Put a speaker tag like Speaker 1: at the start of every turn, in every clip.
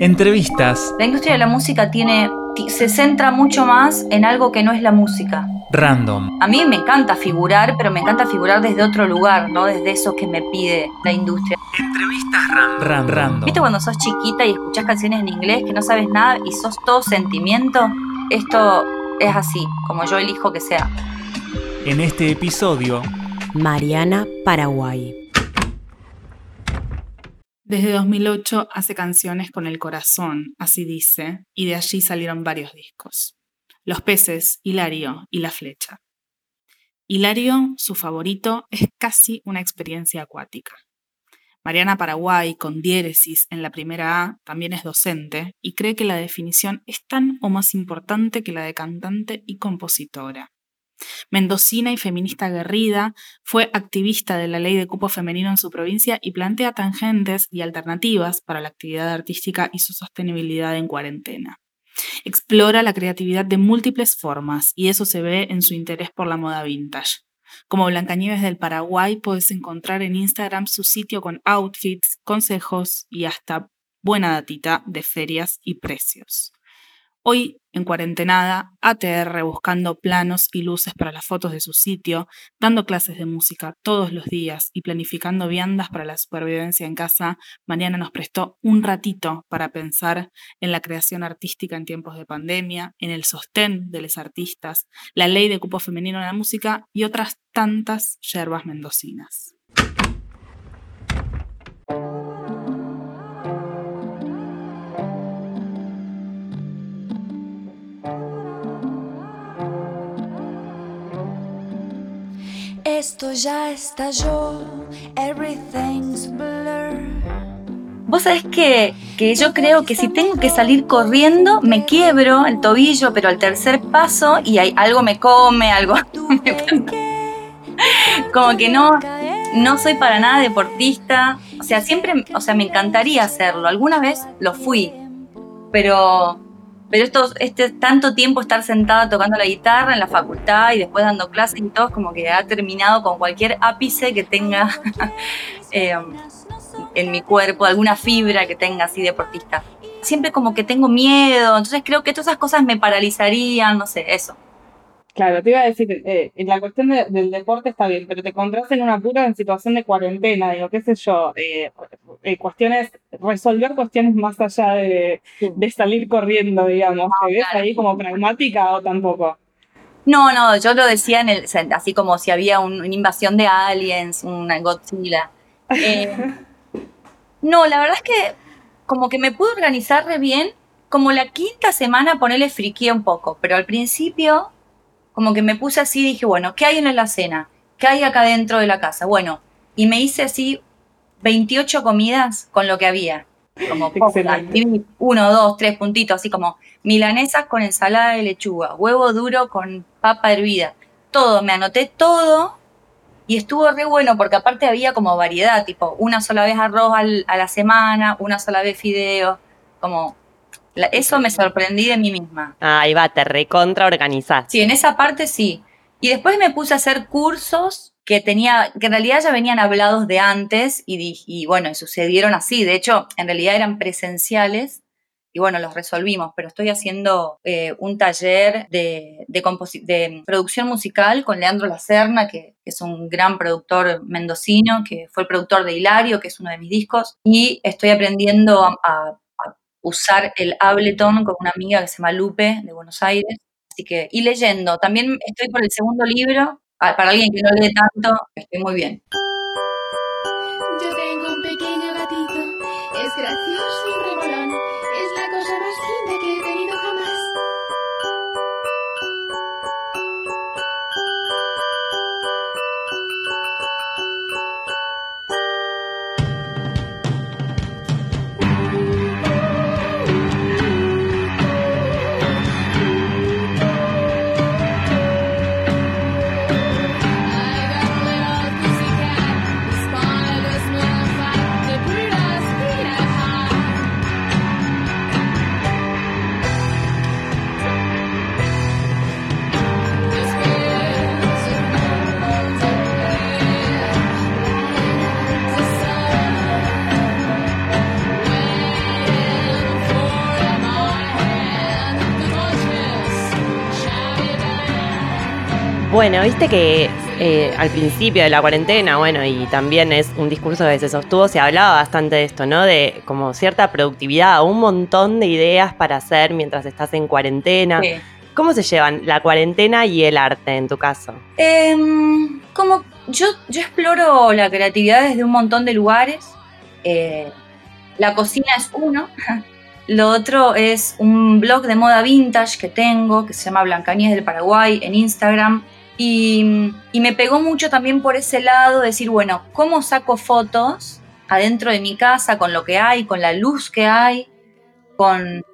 Speaker 1: Entrevistas.
Speaker 2: La industria de la música tiene se centra mucho más en algo que no es la música.
Speaker 1: Random.
Speaker 2: A mí me encanta figurar, pero me encanta figurar desde otro lugar, no desde eso que me pide la industria.
Speaker 1: Entrevistas random. random.
Speaker 2: ¿Viste cuando sos chiquita y escuchás canciones en inglés que no sabes nada y sos todo sentimiento? Esto es así, como yo elijo que sea.
Speaker 1: En este episodio,
Speaker 3: Mariana Paraguay.
Speaker 4: Desde 2008 hace canciones con el corazón, así dice, y de allí salieron varios discos. Los peces, Hilario y La flecha. Hilario, su favorito, es casi una experiencia acuática. Mariana Paraguay, con diéresis en la primera A, también es docente y cree que la definición es tan o más importante que la de cantante y compositora. Mendocina y feminista aguerrida, fue activista de la ley de cupo femenino en su provincia y plantea tangentes y alternativas para la actividad artística y su sostenibilidad en cuarentena. Explora la creatividad de múltiples formas y eso se ve en su interés por la moda vintage. Como Blancanieves del Paraguay, puedes encontrar en Instagram su sitio con outfits, consejos y hasta buena datita de ferias y precios. Hoy, en cuarentenada, ATR buscando planos y luces para las fotos de su sitio, dando clases de música todos los días y planificando viandas para la supervivencia en casa, Mariana nos prestó un ratito para pensar en la creación artística en tiempos de pandemia, en el sostén de los artistas, la ley de cupo femenino en la música y otras tantas yerbas mendocinas.
Speaker 2: Esto ya estalló, everything's blur. Vos sabés que, que yo creo que si tengo que salir corriendo, me quiebro el tobillo, pero al tercer paso y hay, algo me come, algo. Como que no, no soy para nada deportista. O sea, siempre, o sea, me encantaría hacerlo. Alguna vez lo fui, pero pero esto, este tanto tiempo estar sentada tocando la guitarra en la facultad y después dando clases y todo, como que ha terminado con cualquier ápice que tenga eh, en mi cuerpo, alguna fibra que tenga así deportista. Siempre como que tengo miedo, entonces creo que todas esas cosas me paralizarían, no sé, eso.
Speaker 5: Claro, te iba a decir, eh, en la cuestión del deporte está bien, pero te encontrás en una pura en situación de cuarentena, digo, qué sé yo, eh, eh, cuestiones, resolver cuestiones más allá de, salir corriendo, digamos, ¿te ves ahí como pragmática o tampoco?
Speaker 2: No, no, yo lo decía en el, así como si había una invasión de aliens, una Godzilla. no, la verdad es que como que me pude organizar re bien, como la quinta semana ponerle friquía un poco, pero al principio como que me puse así y dije, bueno, ¿qué hay en la cena? ¿Qué hay acá dentro de la casa? Bueno, y me hice así 28 comidas con lo que había. Como uno, dos, tres puntitos, así como milanesas con ensalada de lechuga, huevo duro con papa hervida. Todo, me anoté todo y estuvo re bueno porque aparte había como variedad, tipo una sola vez arroz a la semana, una sola vez fideo, como eso me sorprendí de mí misma.
Speaker 3: ahí va, te recontra organizás.
Speaker 2: Sí, en esa parte sí. Y después me puse a hacer cursos que tenía, que en realidad ya venían hablados de antes y, y bueno, sucedieron así. De hecho, en realidad eran presenciales y bueno, los resolvimos, pero estoy haciendo eh, un taller de, de, producción musical con Leandro Lacerna, que, es un gran productor mendocino, que fue el productor de Hilario, que es uno de mis discos, y estoy aprendiendo a usar el Ableton con una amiga que se llama Lupe de Buenos Aires. Así que, y leyendo. También estoy por el segundo libro. Ah, para alguien que no lee tanto, estoy muy bien.
Speaker 3: Bueno, viste que eh, al principio de la cuarentena, bueno, y también es un discurso que se sostuvo, se hablaba bastante de esto, ¿no? De como cierta productividad, un montón de ideas para hacer mientras estás en cuarentena.
Speaker 2: Sí.
Speaker 3: ¿Cómo se llevan la cuarentena y el arte en tu caso?
Speaker 2: Em, como yo, yo exploro la creatividad desde un montón de lugares. Eh, la cocina es uno. Lo otro es un blog de moda vintage que tengo, que se llama Blancaníes del Paraguay, en Instagram. Y, me pegó mucho también por ese lado, decir, bueno, ¿cómo saco fotos adentro de mi casa con lo que hay, con la luz que hay, con...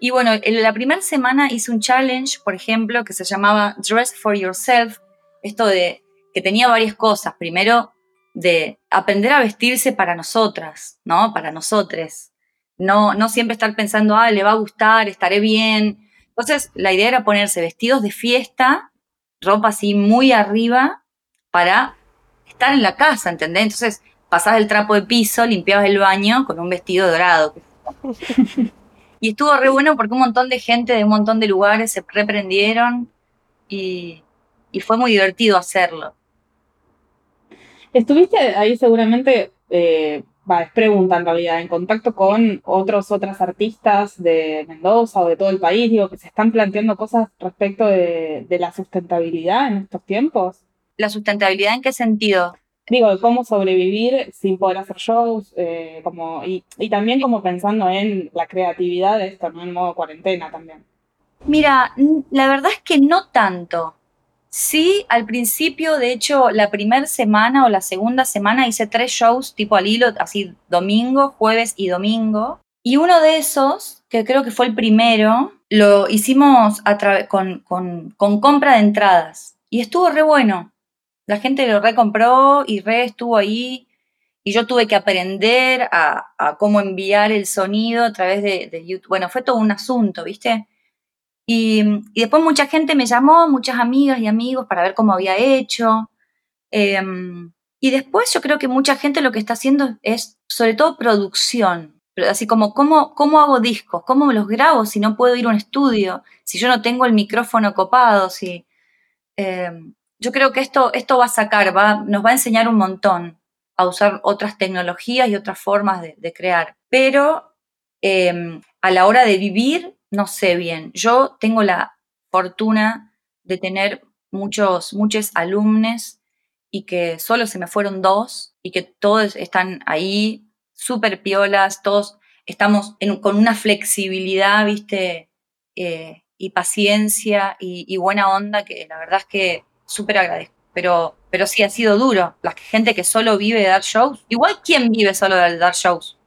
Speaker 2: Y bueno, en la primera semana hice un challenge, por ejemplo, que se llamaba Dress for Yourself, esto de que tenía varias cosas. Primero, de aprender a vestirse para nosotras, ¿no? Para nosotres. No, no siempre estar pensando, ah, le va a gustar, estaré bien. Entonces, la idea era ponerse vestidos de fiesta, ropa así muy arriba, para estar en la casa, ¿entendés? Entonces, pasabas el trapo de piso, limpiabas el baño con un vestido dorado. y estuvo re bueno porque un montón de gente de un montón de lugares se reprendieron y, y fue muy divertido hacerlo.
Speaker 4: Estuviste ahí seguramente, eh, va, es pregunta en realidad, en contacto con otros, otras artistas de Mendoza o de todo el país, digo, que se están planteando cosas respecto de, de la sustentabilidad en estos tiempos.
Speaker 2: ¿La sustentabilidad en qué sentido?
Speaker 4: Digo, de cómo sobrevivir sin poder hacer shows, eh, como, y, y también como pensando en la creatividad de esto, ¿no? En modo cuarentena también.
Speaker 2: Mira, la verdad es que no tanto. Sí, al principio, de hecho, la primera semana o la segunda semana hice tres shows tipo al hilo, así domingo, jueves y domingo. Y uno de esos, que creo que fue el primero, lo hicimos a con, con, con compra de entradas. Y estuvo re bueno. La gente lo recompró y re estuvo ahí. Y yo tuve que aprender a, a cómo enviar el sonido a través de, de YouTube. Bueno, fue todo un asunto, ¿viste? Y, y después mucha gente me llamó, muchas amigas y amigos para ver cómo había hecho. Em, y después yo creo que mucha gente lo que está haciendo es sobre todo producción. Así como, ¿cómo, ¿cómo hago discos? ¿Cómo los grabo si no puedo ir a un estudio? Si yo no tengo el micrófono copado, si... em, yo creo que esto, esto va a sacar, va, nos va a enseñar un montón a usar otras tecnologías y otras formas de, de crear. Pero em, a la hora de vivir, no sé bien. Yo tengo la fortuna de tener muchos, muchos alumnos y que solo se me fueron dos y que todos están ahí súper piolas, todos estamos en- con una flexibilidad, viste, Eh, y paciencia y, buena onda que la verdad es que súper agradezco. Pero, pero sí ha sido duro. La gente que solo vive de dar shows. Igual, ¿quién vive solo de dar shows?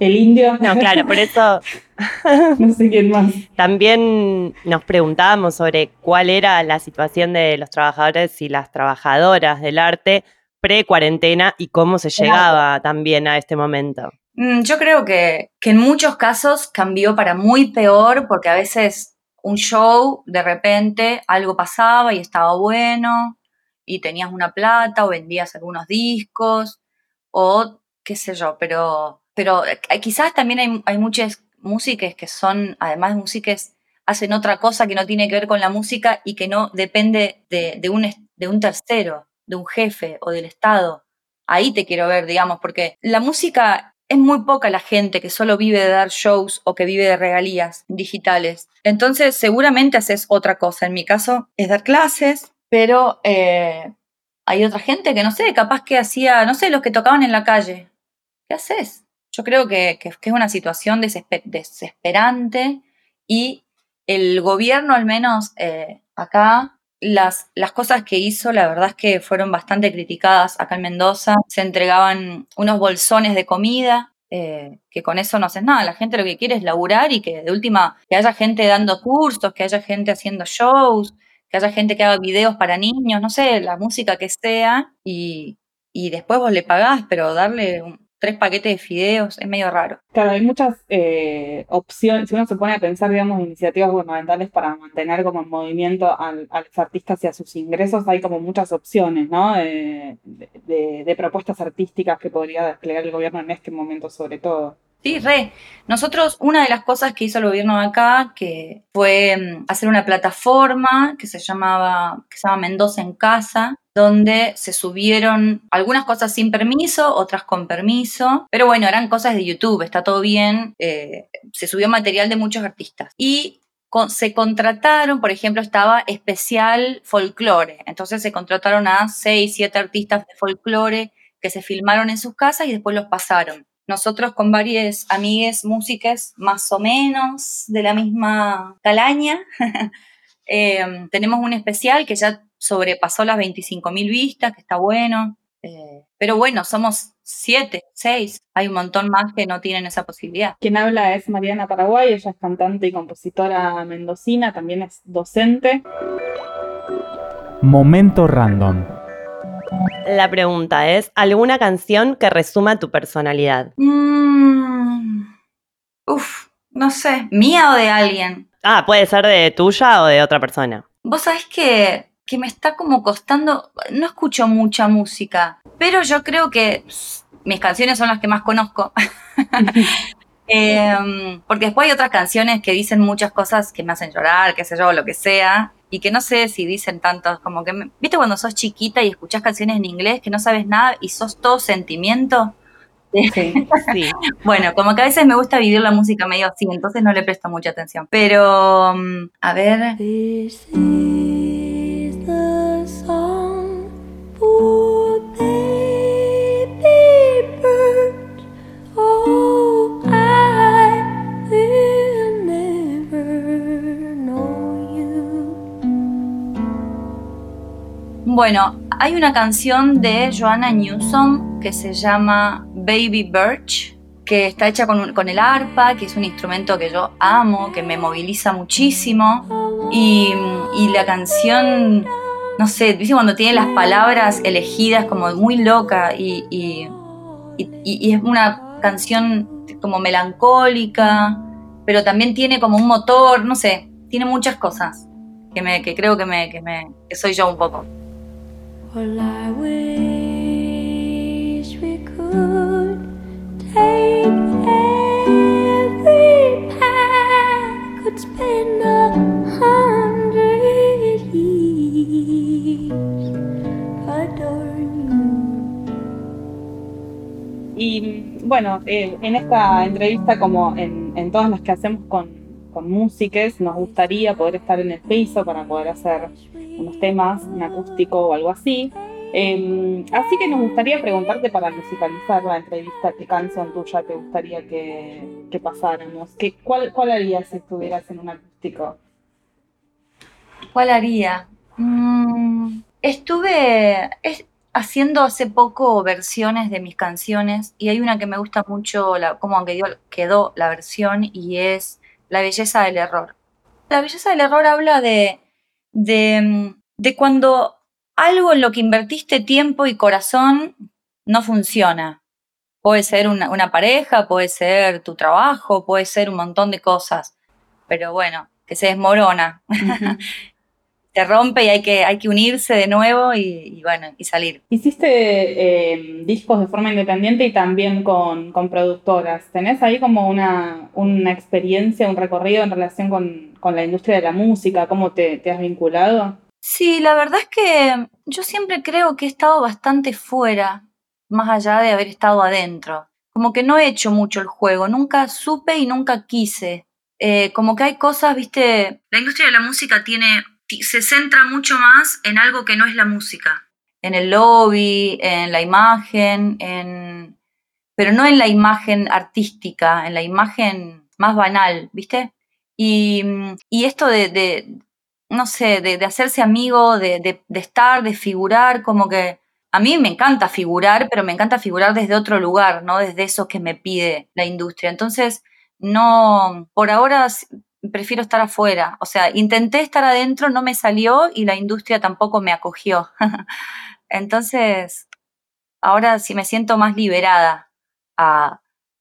Speaker 4: El indio,
Speaker 3: No, claro, por eso
Speaker 4: no sé quién más.
Speaker 3: también nos preguntábamos sobre cuál era la situación de los trabajadores y las trabajadoras del arte pre-cuarentena y cómo se
Speaker 2: Claro.
Speaker 3: llegaba también a este momento.
Speaker 2: Mm, Yo creo que, que en muchos casos cambió para muy peor porque a veces un show, de repente algo pasaba y estaba bueno y tenías una plata o vendías algunos discos o qué sé yo, pero, pero eh, quizás también hay, hay muchas músicas que son, además músicas, hacen otra cosa que no tiene que ver con la música y que no depende de, un, de un tercero, de un jefe o del Estado. Ahí te quiero ver, digamos, porque la música es muy poca la gente que solo vive de dar shows o que vive de regalías digitales. Entonces, seguramente haces otra cosa. En mi caso, es dar clases, pero eh, hay otra gente que no sé, capaz que hacía, no sé, los que tocaban en la calle. ¿Qué haces? Yo creo que, que- es una situación desespe- desesperante y el gobierno, al menos eh, acá, las, las cosas que hizo, la verdad es que fueron bastante criticadas acá en Mendoza. Se entregaban unos bolsones de comida, eh, que con eso no haces nada. La gente lo que quiere es laburar y que de última, que haya gente dando cursos, que haya gente haciendo shows, que haya gente que haga videos para niños, no sé, la música que sea, y, y después vos le pagás, pero darle un- tres paquetes de fideos es medio raro.
Speaker 4: Claro, hay muchas eh, opciones, si uno se pone a pensar, digamos, iniciativas gubernamentales para mantener como en movimiento al- a los artistas y a sus ingresos, hay como muchas opciones, ¿no? De- de propuestas artísticas que podría desplegar el gobierno en este momento sobre todo.
Speaker 2: Sí, re. Nosotros, una de las cosas que hizo el gobierno de acá, que fue mm, hacer una plataforma que se llamaba, que se llama Mendoza en Casa, donde se subieron algunas cosas sin permiso, otras con permiso, pero bueno, eran cosas de YouTube, está todo bien, eh, se subió material de muchos artistas. Y se contrataron, por ejemplo, estaba especial folclore, entonces se contrataron a seis, siete artistas de folclore que se filmaron en sus casas y después los pasaron. Nosotros con varias amigues músicas más o menos de la misma calaña, eh, tenemos un especial que ya sobrepasó las 25.000 vistas, que está bueno. eh, pero bueno, somos siete, seis. Hay un montón más que no tienen esa posibilidad.
Speaker 4: Quien habla es Mariana Paraguay, ella es cantante y compositora mendocina, también es docente.
Speaker 1: Momento random.
Speaker 3: La pregunta es, ¿alguna canción que resuma tu personalidad?
Speaker 2: Mm, uf, no sé, mía o de alguien.
Speaker 3: Ah, puede ser de tuya o de otra persona.
Speaker 2: Vos sabés que, que me está como costando, no escucho mucha música, pero yo creo que pss, mis canciones son las que más conozco. Em, porque después hay otras canciones que dicen muchas cosas que me hacen llorar, qué sé yo, lo que sea, y que no sé si dicen tantos, como que, ¿viste cuando sos chiquita y escuchás canciones en inglés que no sabes nada y sos todo sentimiento?
Speaker 4: Sí.
Speaker 3: Sí.
Speaker 2: Bueno, como que a veces me gusta vivir la música medio así, entonces no le presto mucha atención. Pero, mm, a ver,
Speaker 6: This
Speaker 2: Bueno, hay una canción de Joanna Newsom que se llama Baby Birch, que está hecha con, un- con el arpa, que es un instrumento que yo amo, que me moviliza muchísimo. Y, la canción, no sé, dice cuando tiene las palabras elegidas como muy loca y- y es una canción como melancólica, pero también tiene como un motor, no sé, tiene muchas cosas que, me, que creo que, me, que, me, que soy yo un poco.
Speaker 4: Y bueno, eh, en esta entrevista, como en, en todas las que hacemos con, con músicos, nos gustaría poder estar en el piso para poder hacer unos temas, un acústico o algo así. Eh, así que nos gustaría preguntarte para musicalizar la entrevista, ¿qué canción tuya te gustaría que, que pasáramos? ¿Qué, cuál, ¿Cuál harías si estuvieras en un acústico?
Speaker 2: ¿Cuál haría? Mm, estuve es- haciendo hace poco versiones de mis canciones y hay una que me gusta mucho, la, cómo quedó, quedó la versión y es La belleza del error. La belleza del error habla de, de, de cuando algo en lo que invertiste tiempo y corazón no funciona. Puede ser una, una pareja, puede ser tu trabajo, puede ser un montón de cosas, pero bueno, que se desmorona. se rompe y hay que, hay que unirse de nuevo y, y bueno, y salir.
Speaker 4: Hiciste eh, discos de forma independiente y también con, con productoras. ¿Tenés ahí como una, una experiencia, un recorrido en relación con, con la industria de la música? ¿Cómo te, te has vinculado?
Speaker 2: Sí, la verdad es que yo siempre creo que he estado bastante fuera, más allá de haber estado adentro. Como que no he hecho mucho el juego, nunca supe y nunca quise. Eh, como que hay cosas, viste, la industria de la música tiene, ti- se centra mucho más en algo que no es la música. En el lobby, en la imagen, en... pero no en la imagen artística, en la imagen más banal, ¿viste? Y, y esto de, no sé, de, hacerse amigo, de, de- estar, de figurar, como que a mí me encanta figurar, pero me encanta figurar desde otro lugar, no desde eso que me pide la industria. Entonces, no, por ahora prefiero estar afuera. O sea, intenté estar adentro, no me salió y la industria tampoco me acogió. Entonces, ahora sí me siento más liberada a,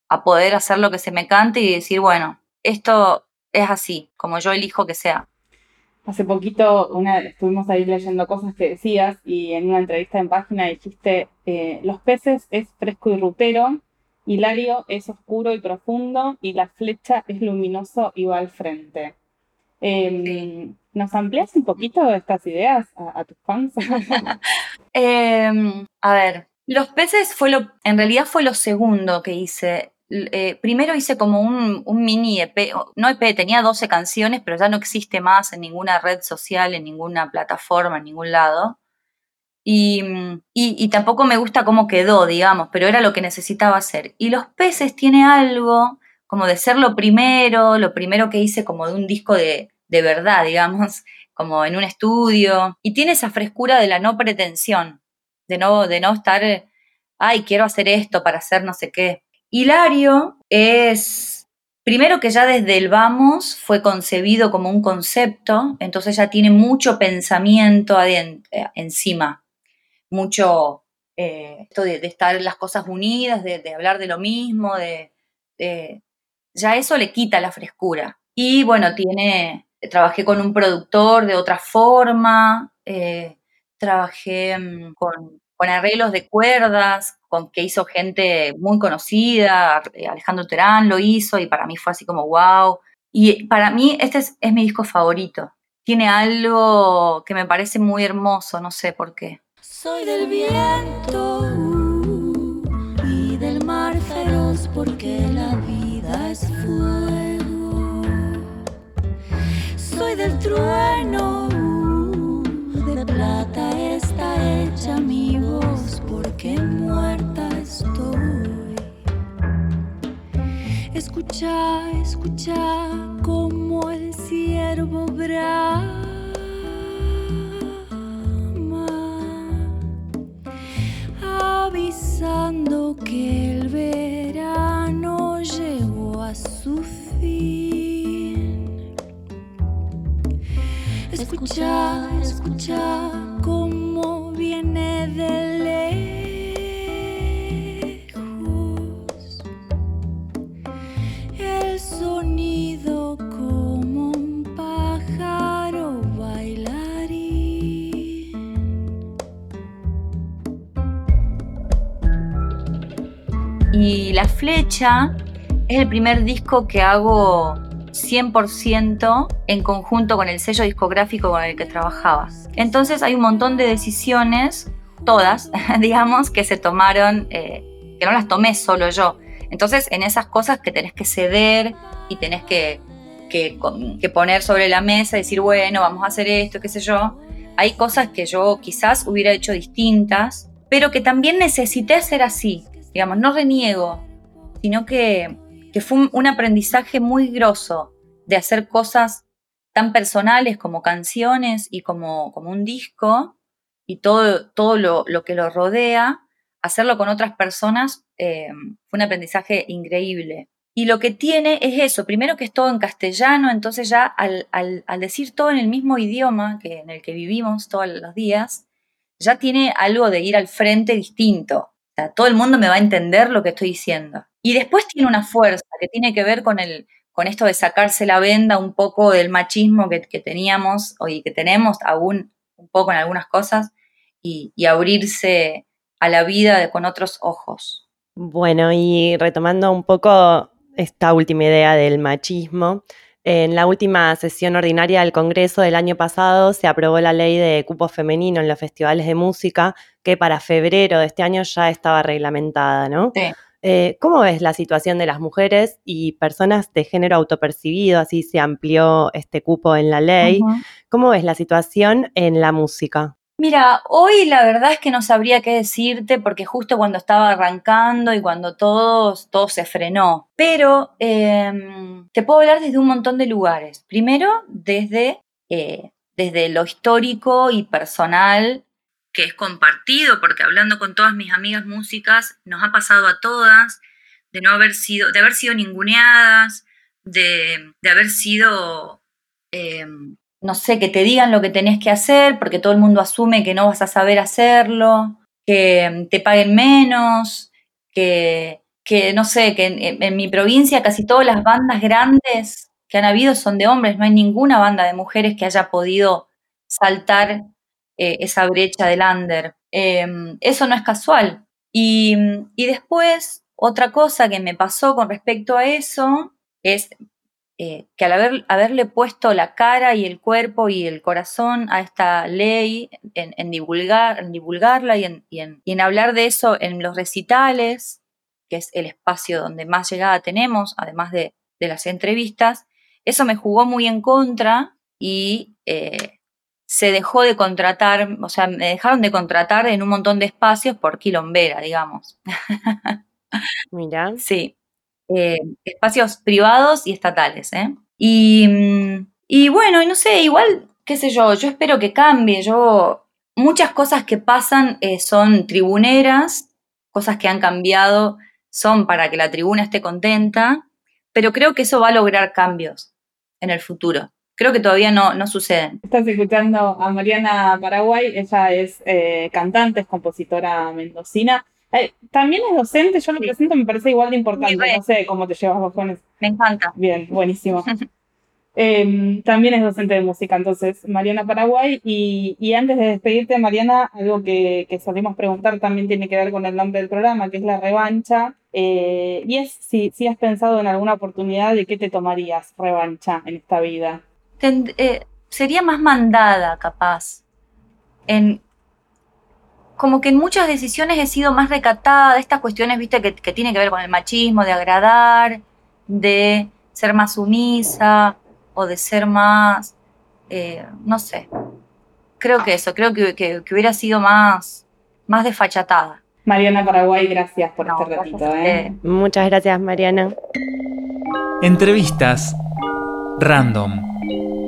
Speaker 2: a poder hacer lo que se me cante y decir, bueno, esto es así, como yo elijo que sea.
Speaker 4: Hace poquito una, estuvimos ahí leyendo cosas que decías y en una entrevista en página dijiste, eh, los peces es fresco y rutero Hilario es oscuro y profundo y la flecha es luminoso y va al frente. Em, ¿Nos amplias un poquito estas ideas a, a tus fans?
Speaker 2: Em, a ver, los peces fue lo, en realidad fue lo segundo que hice. Eh, primero hice como un, un mini EP, no EP, tenía 12 canciones, pero ya no existe más en ninguna red social, en ninguna plataforma, en ningún lado. Y, mm, y- tampoco me gusta cómo quedó, digamos, pero era lo que necesitaba hacer. Y los peces tiene algo como de ser lo primero, lo primero que hice como de un disco de, de verdad, digamos, como en un estudio. Y tiene esa frescura de la no pretensión, de no, de no estar, ay, quiero hacer esto para hacer no sé qué. Hilario es, primero que ya desde el vamos fue concebido como un concepto, entonces ya tiene mucho pensamiento eh, encima mucho eh, esto de, de estar las cosas unidas, de, de hablar de lo mismo, de, de- ya eso le quita la frescura. Y bueno, tiene, trabajé con un productor de otra forma, eh, trabajé mm, con, con arreglos de cuerdas, con que hizo gente muy conocida, eh, Alejandro Terán lo hizo y para mí fue así como wow. Y para mí este es, es mi disco favorito. Tiene algo que me parece muy hermoso, no sé por qué.
Speaker 6: Soy del viento uh, y del mar feroz porque la vida es fuego. Soy del trueno, uh, de plata está hecha mi voz porque muerta estoy. Escucha, escucha como el ciervo brama avisando que el verano llegó a su fin. Escucha, escucha cómo viene de
Speaker 2: Es el primer disco que hago 100% en conjunto con el sello discográfico con el que trabajaba. Entonces hay un montón de decisiones, todas, digamos, que se tomaron, eh, que no las tomé solo yo. Entonces en esas cosas que tenés que ceder y tenés que, que, poner sobre la mesa decir, bueno, vamos a hacer esto, qué sé yo, hay cosas que yo quizás hubiera hecho distintas, pero que también necesité hacer así. Digamos, no reniego, sino que, fue un, un aprendizaje muy grosso de hacer cosas tan personales como canciones y como, como un disco y todo, todo lo, lo que lo rodea, hacerlo con otras personas eh, fue un aprendizaje increíble. Y lo que tiene es eso, primero que es todo en castellano, entonces ya al, al- al decir todo en el mismo idioma que en el que vivimos todos los días, ya tiene algo de ir al frente distinto. Todo el mundo me va a entender lo que estoy diciendo. Y después tiene una fuerza que tiene que ver con, el, con esto de sacarse la venda un poco del machismo que, teníamos y que tenemos aún un poco en algunas cosas y, abrirse a la vida con otros ojos.
Speaker 3: Bueno, y retomando un poco esta última idea del machismo, en la última sesión ordinaria del Congreso del año pasado se aprobó la ley de cupo femenino en los festivales de música, que para febrero de este año ya estaba reglamentada, ¿no?
Speaker 2: Sí.
Speaker 3: Eh, ¿Cómo ves la situación de las mujeres y personas de género autopercibido? Así se amplió este cupo en la ley. ¿Cómo ves la situación en la música?
Speaker 2: Mira, hoy la verdad es que no sabría qué decirte porque justo cuando estaba arrancando y cuando todo, todo se frenó. Pero em, te puedo hablar desde un montón de lugares. Primero, desde, eh, desde lo histórico y personal que es compartido, porque hablando con todas mis amigas músicas, nos ha pasado a todas de no haber sido, de haber sido ninguneadas, de, de haber sido em, no sé, que te digan lo que tenés que hacer, porque todo el mundo asume que no vas a saber hacerlo, que mm, te paguen menos, que, que no sé, que en, en mi provincia casi todas las bandas grandes que han habido son de hombres, no hay ninguna banda de mujeres que haya podido saltar eh, esa brecha del under. Eh, eso no es casual. Y, y después, otra cosa que me pasó con respecto a eso es eh, que al haber, haberle puesto la cara y el cuerpo y el corazón a esta ley, en, divulgar, divulgarla y en, y en, hablar de eso en los recitales, que es el espacio donde más llegada tenemos, además de, de las entrevistas, eso me jugó muy en contra y eh, se dejó de contratar, o sea, me dejaron de contratar en un montón de espacios por quilombera, digamos.
Speaker 3: Mira.
Speaker 2: Sí. Eh, espacios privados y estatales, ¿eh? Y, y bueno, no sé, igual, qué sé yo, yo espero que cambie. Yo, muchas cosas que pasan eh, son tribuneras, cosas que han cambiado son para que la tribuna esté contenta, pero creo que eso va a lograr cambios en el futuro creo que todavía no, no suceden.
Speaker 4: Estás escuchando a Mariana Paraguay, ella es eh, cantante, es compositora mendocina. Eh, también es docente, yo lo que presento me parece igual de importante, no sé cómo te llevas vos con eso.
Speaker 2: Me encanta.
Speaker 4: Bien, buenísimo. Em, también es docente de música, entonces, Mariana Paraguay. Y, antes de despedirte, Mariana, algo que, que, solemos preguntar también tiene que ver con el nombre del programa, que es la revancha. Eh, y es si, si has pensado en alguna oportunidad de qué te tomarías revancha en esta vida.
Speaker 2: Eh, sería más mandada, capaz. En, como que en muchas decisiones he sido más recatada de estas cuestiones, viste, que, que tiene que ver con el machismo, de agradar, de ser más sumisa o de ser más, eh, no sé. Creo que eso, creo que, que, hubiera sido más, más desfachatada.
Speaker 4: Mariana Paraguay, gracias por este ratito. ¿eh?
Speaker 3: Muchas gracias, Mariana.
Speaker 1: Entrevistas Random. thank you